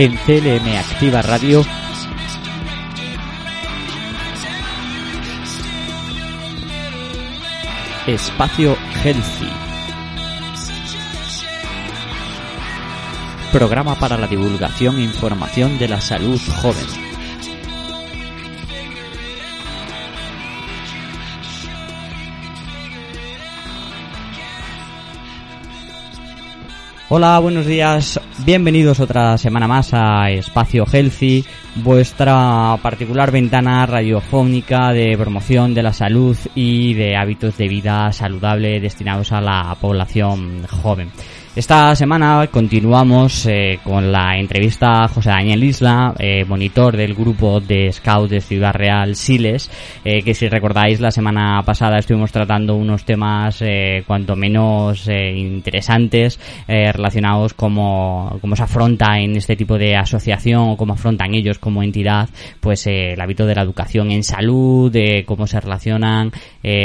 En CLM Activa Radio. Espacio Healthy. Programa para la divulgación e información de la salud joven. Hola, buenos días. Bienvenidos otra semana más a Espacio Healthy, vuestra particular ventana radiofónica de promoción de la salud y de hábitos de vida saludable destinados a la población joven. Esta semana continuamos eh, con la entrevista a José Daniel Isla, eh, monitor del grupo de Scouts de Ciudad Real Siles, eh, que si recordáis la semana pasada estuvimos tratando unos temas cuanto menos interesantes relacionados como cómo se afronta en este tipo de asociación o cómo afrontan ellos como entidad pues el hábito de la educación en salud, de cómo se relacionan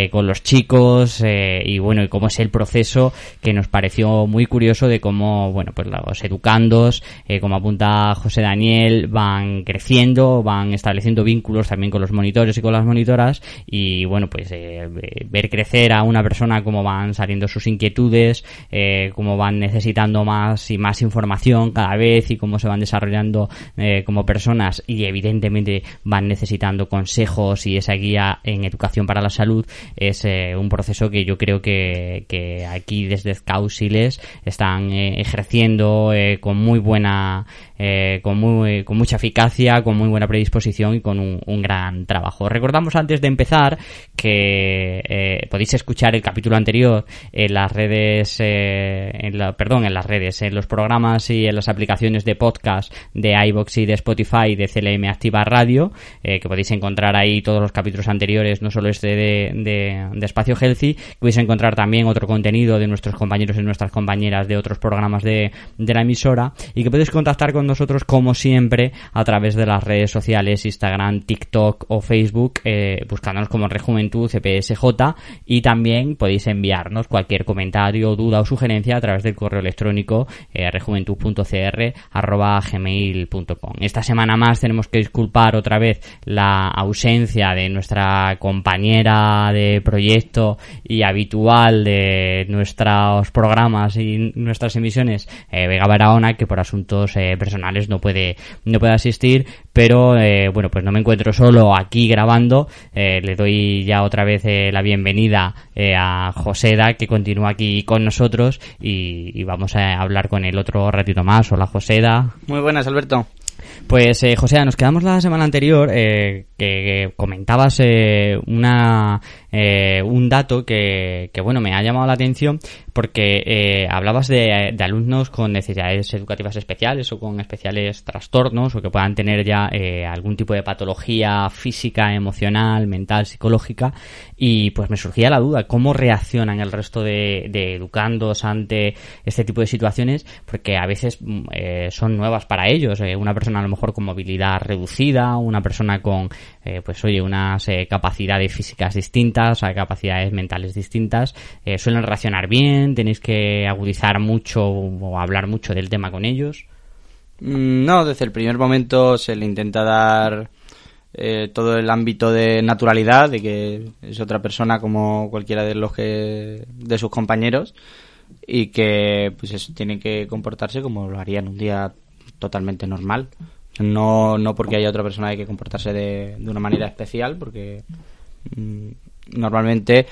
con los chicos y bueno y cómo es el proceso que nos pareció muy curioso de cómo, bueno, pues los educandos, eh, como apunta José Daniel, van creciendo, van estableciendo vínculos también con los monitores y con las monitoras y, bueno, pues eh, ver crecer a una persona cómo van saliendo sus inquietudes, eh, cómo van necesitando más y más información cada vez y cómo se van desarrollando eh, como personas y evidentemente van necesitando consejos y esa guía en educación para la salud es un proceso que yo creo que, que aquí desde Causiles están eh, ejerciendo eh, con muy buena eh, con muy con mucha eficacia con muy buena predisposición y con un, gran trabajo. Recordamos antes de empezar que eh, podéis escuchar el capítulo anterior en las redes eh, en la, perdón en las redes en los programas y en las aplicaciones de podcast de iBox y de Spotify de CLM Activa Radio eh, que podéis encontrar ahí todos los capítulos anteriores no solo este de, de, Espacio Healthy podéis encontrar también otro contenido de nuestros compañeros y nuestras compañeras de otros programas de, de la emisora y que podéis contactar con nosotros como siempre a través de las redes sociales Instagram, TikTok o Facebook eh, buscándonos como Rejuventud CPSJ y también podéis enviarnos cualquier comentario, duda o sugerencia a través del correo electrónico eh, rejuventud.cr arroba gmail.com esta semana más tenemos que disculpar otra vez la ausencia de nuestra compañera de proyecto y habitual de nuestros programas y nuestras emisiones, eh, Vega Barahona, que por asuntos eh, no puede, no puede asistir, pero eh, bueno, pues no me encuentro solo aquí grabando, eh, le doy ya otra vez eh, la bienvenida a Joseda, que continúa aquí con nosotros y, y vamos a hablar con él otro ratito más. Hola Joseda. Muy buenas, Alberto. Pues, eh, José, nos quedamos la semana anterior eh, que, comentabas eh, una eh, un dato que, que, bueno, me ha llamado la atención porque eh, hablabas de, alumnos con necesidades educativas especiales o con especiales trastornos o que puedan tener ya eh, algún tipo de patología física, emocional, mental, psicológica y pues me surgía la duda, ¿cómo reaccionan el resto de, de educandos ante este tipo de situaciones? Porque a veces eh, son nuevas para ellos, una a lo mejor con movilidad reducida, una persona con, eh, pues oye, unas eh, capacidades físicas distintas, a capacidades mentales distintas, eh, suelen reaccionar bien, tenéis que agudizar mucho o hablar mucho del tema con ellos. No, desde el primer momento se le intenta dar eh, todo el ámbito de naturalidad, de que es otra persona como cualquiera de los que de sus compañeros y que pues eso tiene que comportarse como lo haría en un día totalmente normal. No, no porque haya otra persona hay que comportarse de, de una manera especial, porque mmm, normalmente,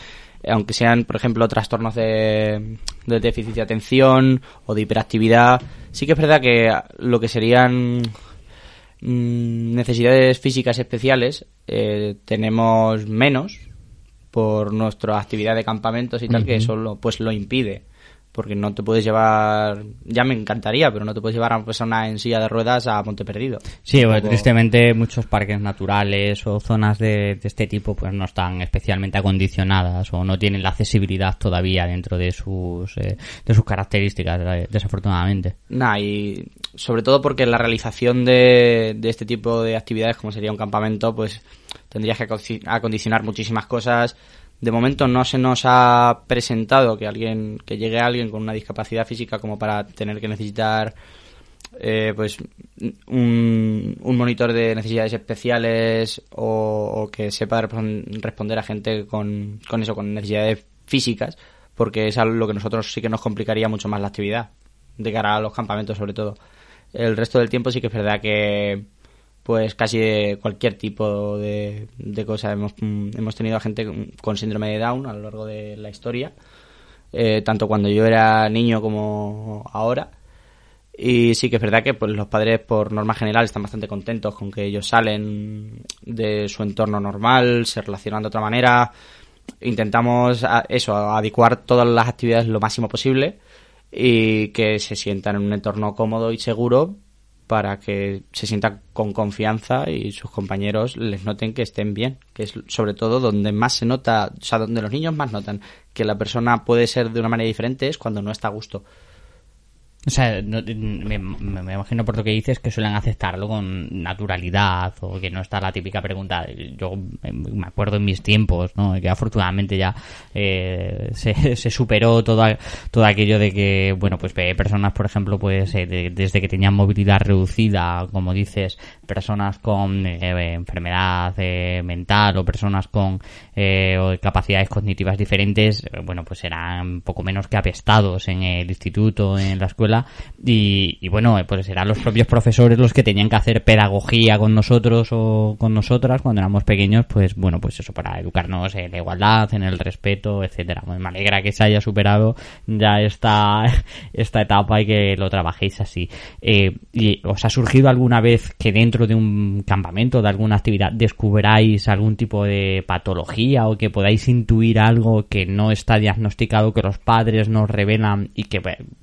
aunque sean, por ejemplo, trastornos de, de déficit de atención o de hiperactividad, sí que es verdad que lo que serían mmm, necesidades físicas especiales eh, tenemos menos por nuestra actividad de campamentos y tal, uh -huh. que eso lo, pues lo impide. Porque no te puedes llevar, ya me encantaría, pero no te puedes llevar a una persona en silla de ruedas a Monte Perdido. Sí, bueno, tristemente muchos parques naturales o zonas de, de este tipo pues no están especialmente acondicionadas o no tienen la accesibilidad todavía dentro de sus eh, de sus características eh, desafortunadamente. Nah, y sobre todo porque la realización de, de este tipo de actividades, como sería un campamento, pues tendrías que acondicionar muchísimas cosas. De momento no se nos ha presentado que alguien que llegue alguien con una discapacidad física como para tener que necesitar eh, pues un, monitor de necesidades especiales o, o que sepa respon- responder a gente con, con eso, con necesidades físicas, porque es algo lo que nosotros sí que nos complicaría mucho más la actividad, de cara a los campamentos sobre todo. El resto del tiempo sí que es verdad que pues casi cualquier tipo de, cosa hemos, mm, hemos tenido a gente con- síndrome de Down a lo largo de la historia, eh, tanto cuando yo era niño como ahora. Y sí que es verdad que pues, los padres, por norma general, están bastante contentos con que ellos salen de su entorno normal, se relacionan de otra manera. Intentamos eso, adecuar todas las actividades lo máximo posible y que se sientan en un entorno cómodo y seguro para que se sientan con confianza y sus compañeros les noten que estén bien, que es sobre todo donde más se nota, o sea, donde los niños más notan que la persona puede ser de una manera diferente es cuando no está a gusto. O sea, no- me, me- imagino por lo que dices que suelen aceptarlo con naturalidad o que no está la típica pregunta. Yo me acuerdo en mis tiempos, ¿no? Que afortunadamente ya eh, se, se superó todo, todo aquello de que, bueno, pues eh, personas, por ejemplo, pues eh, de- desde que tenían movilidad reducida, como dices, personas con eh, enfermedad eh, mental o personas con eh, o capacidades cognitivas diferentes, bueno, pues eran poco menos que apestados en el instituto, en la escuela, y, y bueno, eh, pues eran los propios profesores los que tenían que hacer pedagogía con nosotros o con nosotras cuando éramos pequeños, pues bueno, pues eso, para educarnos en la igualdad, en el respeto, etcétera. Pues me alegra que se haya superado ya esta, esta etapa y que lo trabajéis así. Eh, ¿Y os ha surgido alguna vez que dentro de un campamento, de alguna actividad, descubráis algún tipo de patología o que podáis intuir algo que no está diagnosticado, que los padres nos revelan y que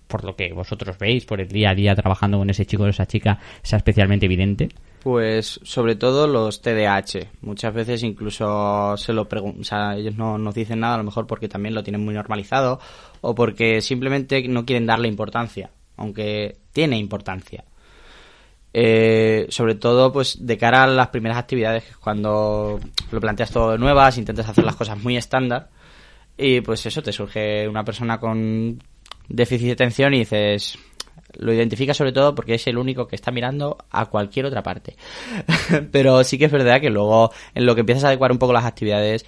por lo que vosotros veis, por el día a día trabajando con ese chico o esa chica, sea especialmente evidente? Pues sobre todo los TDAH. Muchas veces incluso se lo preguntan, o sea, ellos no nos dicen nada a lo mejor porque también lo tienen muy normalizado o porque simplemente no quieren darle importancia, aunque tiene importancia. Eh, sobre todo pues de cara a las primeras actividades, cuando lo planteas todo de nuevas, intentas hacer las cosas muy estándar y pues eso, te surge una persona con déficit de atención y dices, lo identifica sobre todo porque es el único que está mirando a cualquier otra parte. Pero sí que es verdad que luego en lo que empiezas a adecuar un poco las actividades,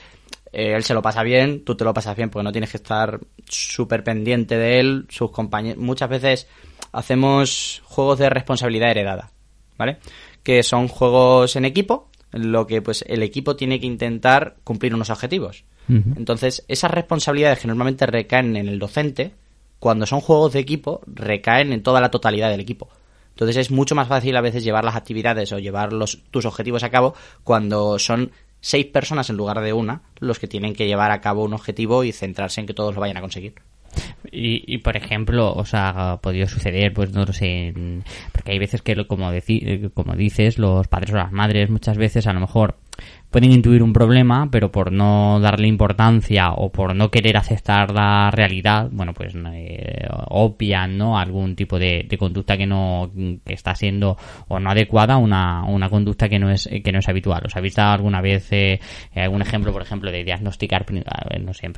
eh, él se lo pasa bien, tú te lo pasas bien porque no tienes que estar súper pendiente de él, sus compañeros. Muchas veces hacemos juegos de responsabilidad heredada, ¿vale? Que son juegos en equipo, en lo que pues el equipo tiene que intentar cumplir unos objetivos. Ujú. Entonces, esas responsabilidades que normalmente recaen en el docente, cuando son juegos de equipo, recaen en toda la totalidad del equipo. Entonces es mucho más fácil a veces llevar las actividades o llevar los, tus objetivos a cabo cuando son seis personas en lugar de una los que tienen que llevar a cabo un objetivo y centrarse en que todos lo vayan a conseguir. Y, y, por ejemplo, os ha podido suceder, pues no lo sé, porque hay veces que, como, deci- eh, como dices, los padres o las madres muchas veces a lo mejor pueden intuir un problema, pero por no darle importancia o por no querer aceptar la realidad, bueno, pues eh, obvian, ¿no? Algún tipo de, conducta que no, que está siendo o no adecuada, una, una conducta que no es, que no es habitual. ¿Os habéis dado alguna vez eh, algún ejemplo, por ejemplo, de diagnosticar, eh, no sé,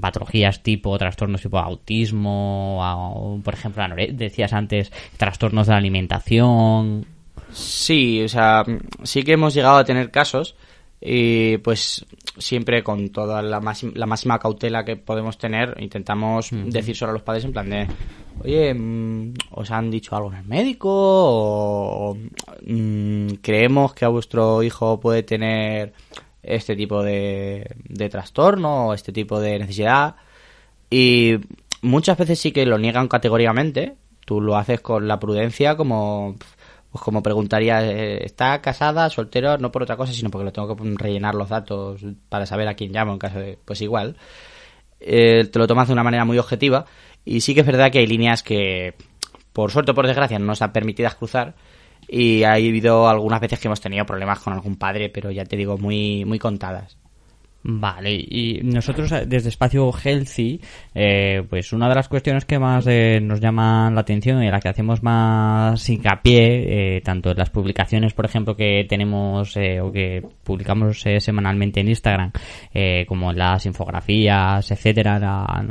patologías tipo, trastornos tipo autismo, por ejemplo, decías antes, trastornos de la alimentación, Sí, o sea, sí que hemos llegado a tener casos y pues siempre con toda la, máxima, la máxima cautela que podemos tener intentamos decir solo a los padres en plan de oye, mm, ¿os han dicho algo en el médico? ¿O mm, creemos que a vuestro hijo puede tener este tipo de, de trastorno o este tipo de necesidad? Y muchas veces sí que lo niegan categóricamente. Tú lo haces con la prudencia como pues como preguntaría, eh, ¿está casada, soltero? No por otra cosa, sino porque lo tengo que rellenar los datos para saber a quién llamo en caso de... Pues igual. Eh, te lo tomas de una manera muy objetiva Y sí que es verdad que hay líneas que, por suerte o por desgracia, no nos han permitidas cruzar. Y ha habido algunas veces que hemos tenido problemas con algún padre, pero ya te digo, muy, muy contadas. Vale, y nosotros eh, desde Espacio Healthy, eh, pues una de las cuestiones que más eh, nos llaman la atención y en la que hacemos más hincapié, eh, tanto en las publicaciones, por ejemplo, que tenemos eh, o que publicamos eh, semanalmente en Instagram, como las infografías, etcétera, la-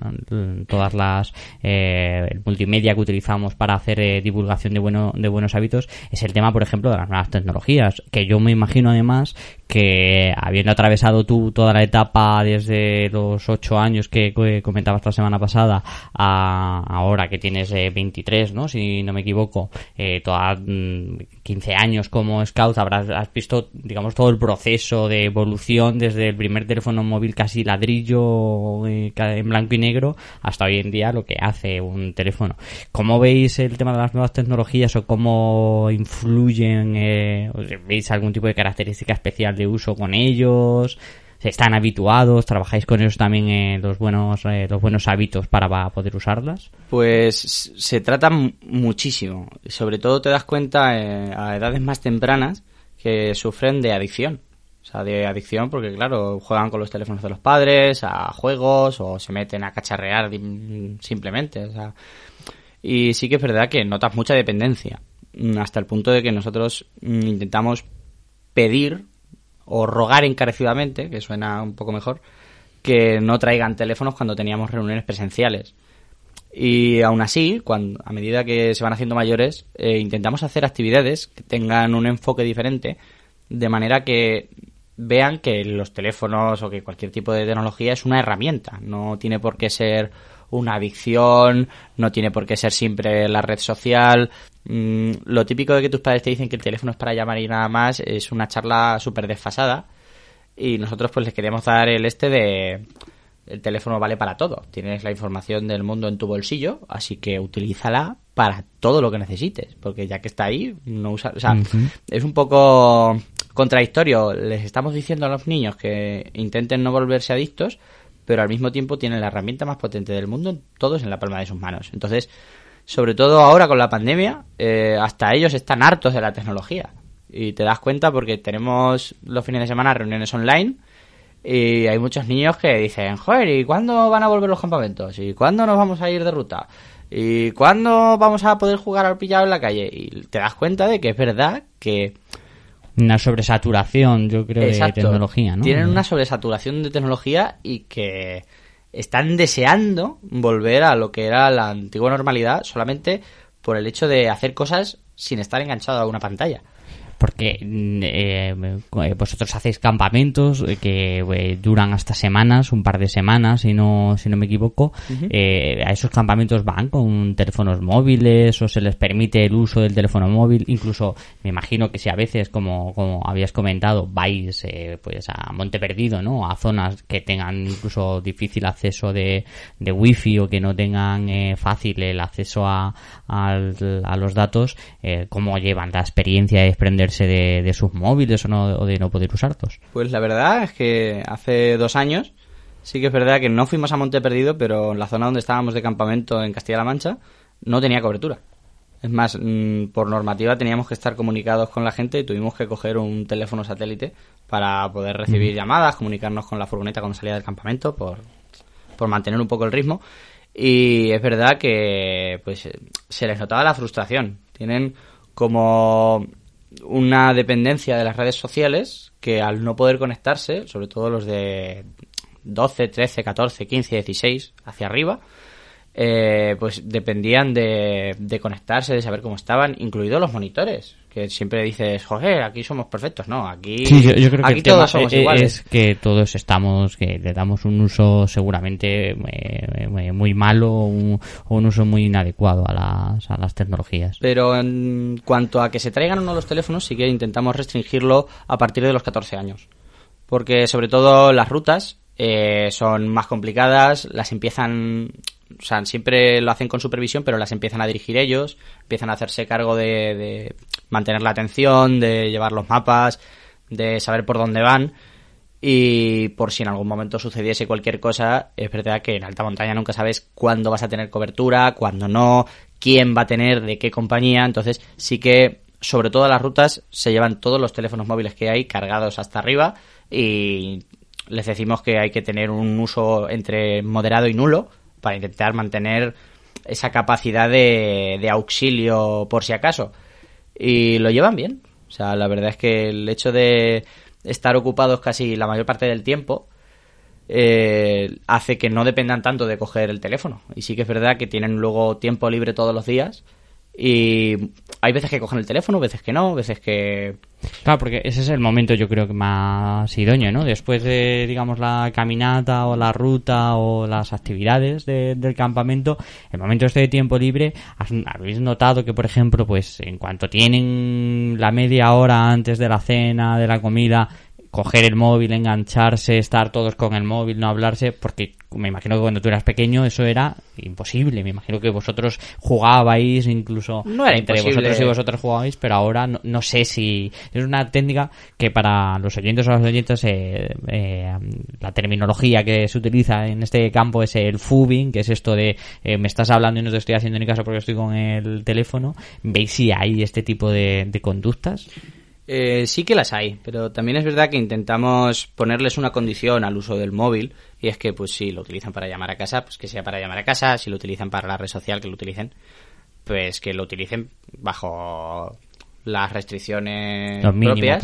todas las el multimedia que utilizamos para hacer divulgación de, bueno, de buenos hábitos, es el tema, por ejemplo, de las nuevas tecnologías, que yo me imagino además que habiendo atravesado tú toda la etapa desde los 8 años que comentabas la semana pasada a ahora que tienes eh, 23, ¿no? Si no me equivoco, eh, toda, mm, 15 años como scout, habrás has visto, digamos, todo el proceso de evolución desde el primer teléfono móvil casi ladrillo eh, en blanco y negro hasta hoy en día lo que hace un teléfono. ¿Cómo veis el tema de las nuevas tecnologías o cómo influyen? Eh, ¿Veis algún tipo de característica especial de uso con ellos? ¿Están habituados? ¿Trabajáis con ellos también en los buenos, eh, los buenos hábitos para poder usarlas? Pues se trata m- muchísimo. Sobre todo te das cuenta eh, a edades más tempranas que sufren de adicción. O sea, de adicción porque, claro, juegan con los teléfonos de los padres, a juegos, o se meten a cacharrear simplemente. O sea, y sí que es verdad que notas mucha dependencia. mm, Hasta el punto de que nosotros mm, intentamos pedir o rogar encarecidamente, que suena un poco mejor, que no traigan teléfonos cuando teníamos reuniones presenciales. Y aún así, cuando, a medida que se van haciendo mayores, eh, intentamos hacer actividades que tengan un enfoque diferente, de manera que vean que los teléfonos o que cualquier tipo de tecnología es una herramienta, no tiene por qué ser una adicción, no tiene por qué ser siempre la red social. Mm, lo típico de que tus padres te dicen que el teléfono es para llamar y nada más es una charla súper desfasada y nosotros pues les queríamos dar el este de el teléfono vale para todo. Tienes la información del mundo en tu bolsillo, así que utilízala para todo lo que necesites, porque ya que está ahí, no usa, o sea, es un poco contradictorio. Les estamos diciendo a los niños que intenten no volverse adictos, pero al mismo tiempo tienen la herramienta más potente del mundo, todos en la palma de sus manos. Entonces, sobre todo ahora con la pandemia, eh, hasta ellos están hartos de la tecnología. Y te das cuenta porque tenemos los fines de semana reuniones online y hay muchos niños que dicen, joder, ¿y cuándo van a volver los campamentos? ¿Y cuándo nos vamos a ir de ruta? ¿Y cuándo vamos a poder jugar al pillado en la calle? Y te das cuenta de que es verdad que Una sobresaturación, yo creo, Exacto. de tecnología, ¿no? Tienen una sobresaturación de tecnología y que están deseando volver a lo que era la antigua normalidad solamente por el hecho de hacer cosas sin estar enganchado a una pantalla. Porque mm, eh, eh, vosotros hacéis campamentos eh, que eh, duran hasta semanas, un par de semanas, si no, si no me equivoco. Eh, a esos campamentos van con teléfonos móviles o se les permite el uso del teléfono móvil. Incluso me imagino que si a veces, como, como habías comentado, vais eh, pues a Monte Perdido, ¿no? A zonas que tengan incluso difícil acceso de, de wifi o que no tengan eh, fácil el acceso a, al- a los datos, eh, ¿cómo llevan la experiencia de de, de sus móviles o, no, o de no poder usarlos? Pues la verdad es que hace dos años sí que es verdad que no fuimos a Monte Perdido, pero en la zona donde estábamos de campamento en Castilla-La Mancha no tenía cobertura. Es más, mm, por normativa teníamos que estar comunicados con la gente y tuvimos que coger un teléfono satélite para poder recibir llamadas, comunicarnos con la furgoneta cuando salía del campamento, por, por mantener un poco el ritmo. Y es verdad que pues se les notaba la frustración. Tienen como una dependencia de las redes sociales que al no poder conectarse, sobre todo los de 12, 13, 14, 15, 16 hacia arriba, eh, pues dependían de, de conectarse, de saber cómo estaban, incluidos los monitores. Que siempre dices, joder, aquí somos perfectos. No, aquí, Sí, yo, yo creo aquí todos somos eh, iguales. es que todos estamos, que le damos un uso seguramente eh, eh, muy malo o un, un uso muy inadecuado a las, a las tecnologías. Pero en cuanto a que se traigan o no los teléfonos, sí que intentamos restringirlo a partir de los 14 años. Porque sobre todo las rutas eh, son más complicadas, las empiezan, o sea, siempre lo hacen con supervisión, pero las empiezan a dirigir ellos, empiezan a hacerse cargo de, de mantener la atención, de llevar los mapas, de saber por dónde van. Y por si en algún momento sucediese cualquier cosa, es verdad que en alta montaña nunca sabes cuándo vas a tener cobertura, cuándo no, quién va a tener, de qué compañía. Entonces sí que sobre todas las rutas se llevan todos los teléfonos móviles que hay cargados hasta arriba y les decimos que hay que tener un uso entre moderado y nulo para intentar mantener esa capacidad de, de auxilio por si acaso. Y lo llevan bien. O sea, la verdad es que el hecho de estar ocupados casi la mayor parte del tiempo eh, hace que no dependan tanto de coger el teléfono. Y sí que es verdad que tienen luego tiempo libre todos los días y hay veces que cogen el teléfono, veces que no, veces que... Claro, porque ese es el momento yo creo que más idóneo, ¿no? Después de, digamos, la caminata o la ruta o las actividades de- del campamento, el momento este de tiempo libre, ¿has- ¿habéis notado que, por ejemplo, pues en cuanto tienen la media hora antes de la cena, de la comida, coger el móvil, engancharse, estar todos con el móvil, no hablarse, porque me imagino que cuando tú eras pequeño eso era imposible. Me imagino que vosotros jugabais, incluso No era entre imposible. vosotros y vosotros jugabais, pero ahora no, no sé si es una técnica que para los oyentes o las oyentes eh, eh, la terminología que se utiliza en este campo es el fubing, que es esto de eh, me estás hablando y no te estoy haciendo ni caso porque estoy con el teléfono. ¿Veis si hay este tipo de, de conductas? Eh, sí que las hay, pero también es verdad que intentamos ponerles una condición al uso del móvil y es que pues si lo utilizan para llamar a casa, pues que sea para llamar a casa, si lo utilizan para la red social, que lo utilicen, pues que lo utilicen bajo las restricciones Lo propias.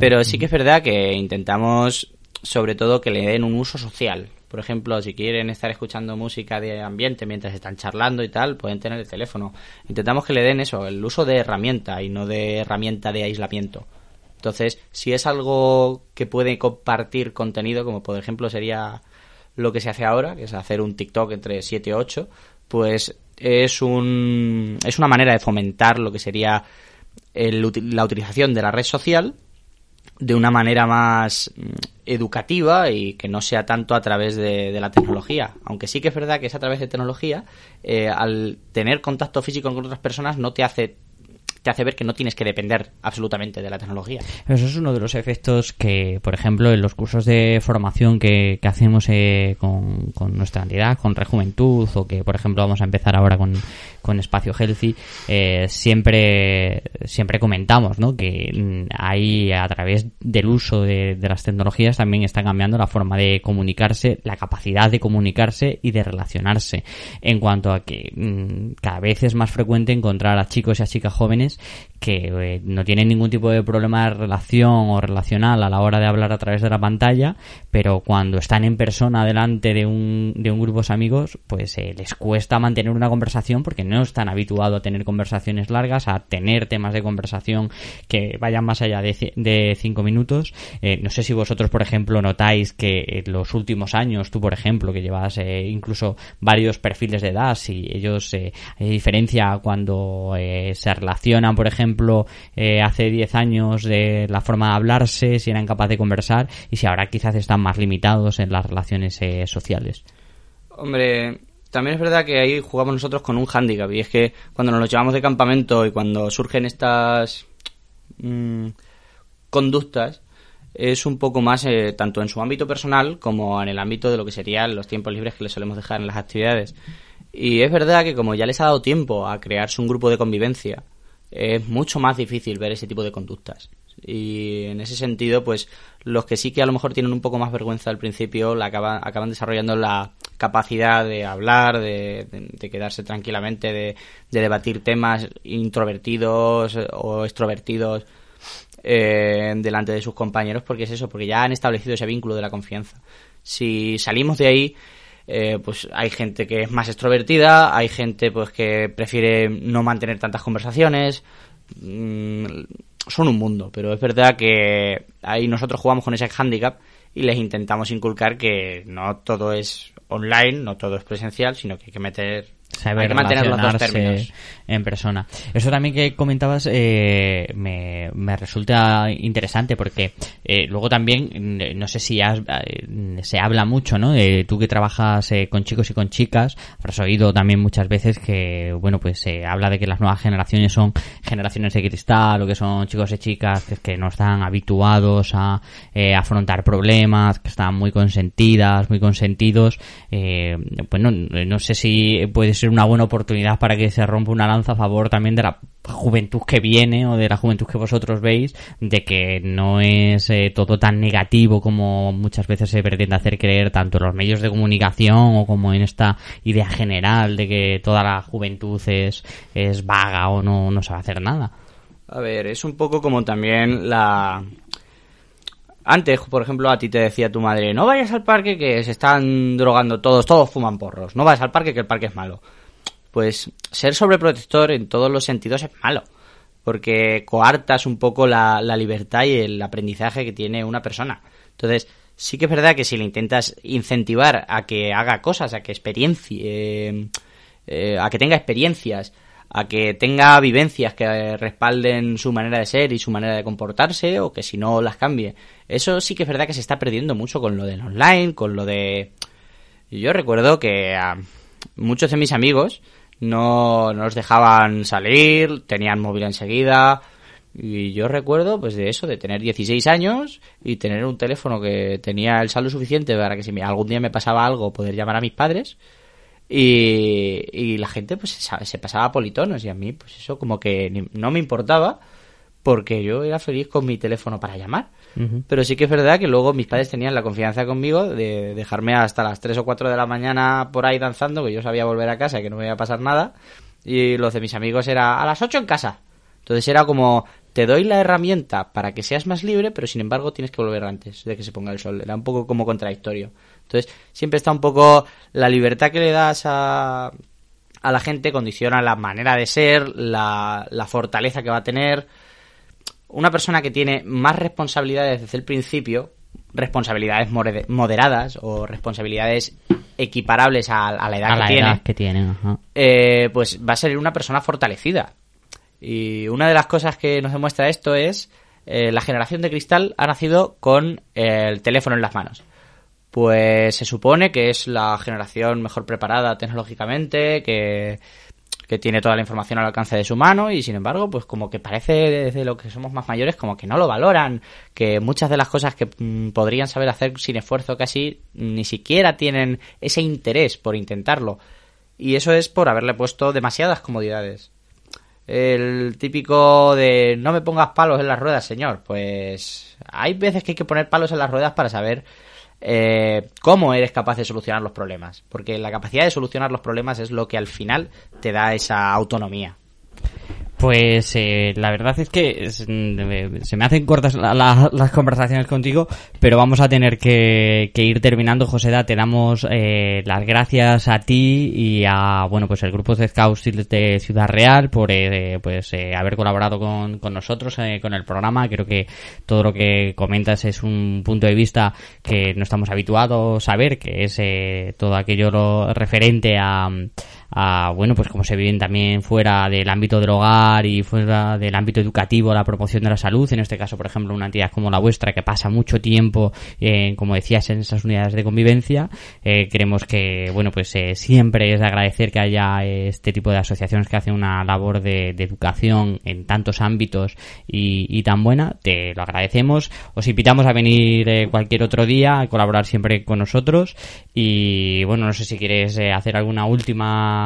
Pero sí que es verdad que intentamos sobre todo que le den un uso social. Por ejemplo, si quieren estar escuchando música de ambiente mientras están charlando y tal, pueden tener el teléfono. Intentamos que le den eso, el uso de herramienta y no de herramienta de aislamiento. Entonces, si es algo que puede compartir contenido, como por ejemplo sería lo que se hace ahora, que es hacer un TikTok entre 7 y 8, pues es, un, es una manera de fomentar lo que sería el la utilización de la red social de una manera más mm, educativa y que no sea tanto a través de, la tecnología. Aunque sí que es verdad que es a través de tecnología, eh, al tener contacto físico con otras personas no te hace te hace ver que no tienes que depender absolutamente de la tecnología. Eso es uno de los efectos que, por ejemplo, en los cursos de formación que, que hacemos eh, con, con nuestra entidad, con Rejuventud, o que, por ejemplo, vamos a empezar ahora con, con Espacio Healthy, eh, siempre, siempre comentamos ¿no? que mm, ahí, a través del uso de, las tecnologías, también está cambiando la forma de comunicarse, la capacidad de comunicarse y de relacionarse. En cuanto a que mm, cada vez es más frecuente encontrar a chicos y a chicas jóvenes que eh, no tienen ningún tipo de problema de relación o relacional a la hora de hablar a través de la pantalla, pero cuando están en persona delante de un, de un grupo de amigos, pues eh, les cuesta mantener una conversación porque no están habituados a tener conversaciones largas, a tener temas de conversación que vayan más allá de, de cinco minutos. Eh, no sé si vosotros, por ejemplo, notáis que en los últimos años, tú, por ejemplo, que llevas eh, incluso varios perfiles de edad, si ellos, hay diferencia cuando se relacionan, por ejemplo, eh, hace 10 años de la forma de hablarse, si eran capaces de conversar, y si ahora quizás están más limitados en las relaciones eh, sociales. Hombre, también es verdad que ahí jugamos nosotros con un hándicap y es que cuando nos los llevamos de campamento y cuando surgen estas mm, conductas es un poco más eh, tanto en su ámbito personal como en el ámbito de lo que serían los tiempos libres que les solemos dejar en las actividades. Y es verdad que como ya les ha dado tiempo a crearse un grupo de convivencia, es mucho más difícil ver ese tipo de conductas. Y en ese sentido, pues los que sí que a lo mejor tienen un poco más vergüenza al principio, la acaban, acaban desarrollando la capacidad de hablar, de, de- de quedarse tranquilamente, de, de debatir temas introvertidos o extrovertidos eh, delante de sus compañeros, porque es eso, porque ya han establecido ese vínculo de la confianza. Si salimos de ahí, eh, pues hay gente que es más extrovertida, hay gente pues que prefiere no mantener tantas conversaciones. Mm, son un mundo, pero es verdad que ahí nosotros jugamos con ese handicap y les intentamos inculcar que no todo es online, no todo es presencial, sino que hay que meter saber Hay que mantener los dos términos. en persona. Eso también que comentabas eh, me, me resulta interesante porque eh, luego también, mm, no sé si has- eh, se habla mucho, ¿no? De tú que trabajas eh, con chicos y con chicas, habrás oído también muchas veces que, bueno, pues se habla de que las nuevas generaciones son generaciones de cristal o que son chicos y chicas que, que no están habituados a eh, afrontar problemas, que están muy consentidas, muy consentidos. Eh, pues no, no sé si puede ser una buena oportunidad para que se rompa una lanza a favor también de la juventud que viene o de la juventud que vosotros veis, de que no es eh, todo tan negativo como muchas veces se pretende hacer creer tanto en los medios de comunicación o como en esta idea general de que toda la juventud es, es vaga o no, no sabe hacer nada. A ver, es un poco como también la... Antes, por ejemplo, a ti te decía tu madre, no vayas al parque que se están drogando todos, todos fuman porros, no vayas al parque que el parque es malo. Pues ser sobreprotector en todos los sentidos es malo, porque coartas un poco la, libertad y el aprendizaje que tiene una persona. Entonces, sí que es verdad que si le intentas incentivar a que haga cosas, a que experiencia, eh, a que tenga experiencias, a que tenga vivencias que respalden su manera de ser y su manera de comportarse o que si no las cambie. Eso sí que es verdad que se está perdiendo mucho con lo del online, con lo de... Yo recuerdo que a muchos de mis amigos no nos dejaban salir, tenían móvil enseguida. Y yo recuerdo pues de eso, de tener 16 años y tener un teléfono que tenía el saldo suficiente para que si algún día me pasaba algo poder llamar a mis padres. Y, y la gente pues se, pasaba a politonos y a mí pues eso como que no me importaba porque yo era feliz con mi teléfono para llamar. Pero sí que es verdad que luego mis padres tenían la confianza conmigo de dejarme hasta las 3 o 4 de la mañana por ahí danzando, que yo sabía volver a casa y que no me iba a pasar nada. Y los de mis amigos era a las 8 en casa. Entonces era como, te doy la herramienta para que seas más libre, pero sin embargo tienes que volver antes de que se ponga el sol. Era un poco como contradictorio. Entonces siempre está un poco la libertad que le das a, a la gente, condiciona la manera de ser, la, la fortaleza que va a tener. Una persona que tiene más responsabilidades desde el principio, responsabilidades moderadas o responsabilidades equiparables a, a la edad a que la tiene, edad que eh, pues va a ser una persona fortalecida. Y una de las cosas que nos demuestra esto es eh, la generación de cristal ha nacido con el teléfono en las manos. Pues se supone que es la generación mejor preparada tecnológicamente, que, que tiene toda la información al alcance de su mano y sin embargo, pues como que parece desde lo que somos más mayores como que no lo valoran, que muchas de las cosas que mm, podrían saber hacer sin esfuerzo casi ni siquiera tienen ese interés por intentarlo. Y eso es por haberle puesto demasiadas comodidades. El típico de no me pongas palos en las ruedas, señor. Pues hay veces que hay que poner palos en las ruedas para saber eh, cómo eres capaz de solucionar los problemas. Porque la capacidad de solucionar los problemas es lo que al final te da esa autonomía. Pues eh, la verdad es que mm, se me hacen cortas la- la- las conversaciones contigo, pero vamos a tener que, que ir terminando. Joseda, te damos eh, las gracias a ti y a bueno pues el grupo de Scouts de Ciudad Real por eh, pues eh, haber colaborado con, con nosotros eh, con el programa. Creo que todo lo que comentas es un punto de vista que no estamos habituados a ver, que es eh, todo aquello lo referente a a, bueno, pues como se viven también fuera del ámbito del hogar y fuera del ámbito educativo, la promoción de la salud, en este caso, por ejemplo, una entidad como la vuestra que pasa mucho tiempo, eh, como decías, en esas unidades de convivencia, eh, creemos que, bueno, pues eh, siempre es de agradecer que haya este tipo de asociaciones que hacen una labor de, educación en tantos ámbitos y, y tan buena, te lo agradecemos, os invitamos a venir eh, cualquier otro día, a colaborar siempre con nosotros. Y, bueno, no sé si quieres hacer alguna última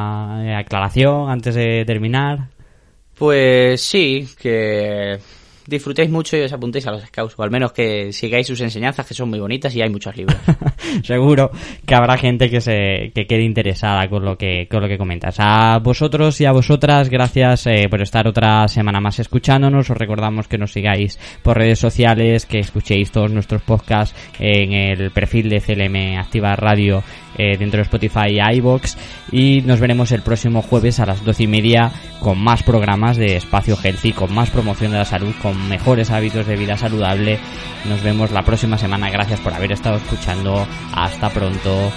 eh, aclaración antes de terminar. Pues sí, que disfrutéis mucho y os apuntéis a los scouts, o al menos que sigáis sus enseñanzas, que son muy bonitas y hay muchos libros. Seguro que habrá gente que se que quede interesada con lo que con lo que comentas. A vosotros y a vosotras, gracias eh, por estar otra semana más escuchándonos. Os recordamos que nos sigáis por redes sociales, que escuchéis todos nuestros podcasts en el perfil de CLM Activa Radio eh, dentro de Spotify y iBox y nos veremos el próximo jueves a las doce y media con más programas de Espacio Healthy, con más promoción de la salud, con mejores hábitos de vida saludable. Nos vemos la próxima semana. Gracias por haber estado escuchando. Hasta pronto.